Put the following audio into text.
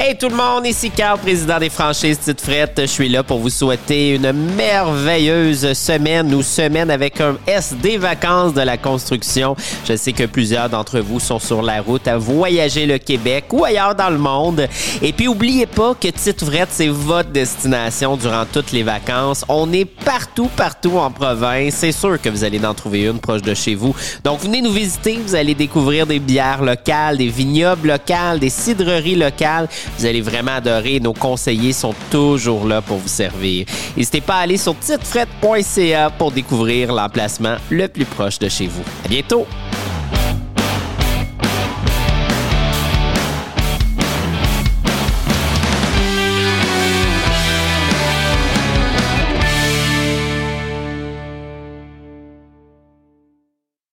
Hey tout le monde, ici Carl, président des franchises Tite Frette. Je suis là pour vous souhaiter une merveilleuse semaine ou semaine avec un S des vacances de la construction. Je sais que plusieurs d'entre vous sont sur la route à voyager le Québec ou ailleurs dans le monde. Et puis oubliez pas que Tite Frette, c'est votre destination durant toutes les vacances. On est partout, partout en province. C'est sûr que vous allez en trouver une proche de chez vous. Donc venez nous visiter, vous allez découvrir des bières locales, des vignobles locales, des cidreries locales. Vous allez vraiment adorer. Nos conseillers sont toujours là pour vous servir. N'hésitez pas à aller sur titefrette.ca pour découvrir l'emplacement le plus proche de chez vous. À bientôt!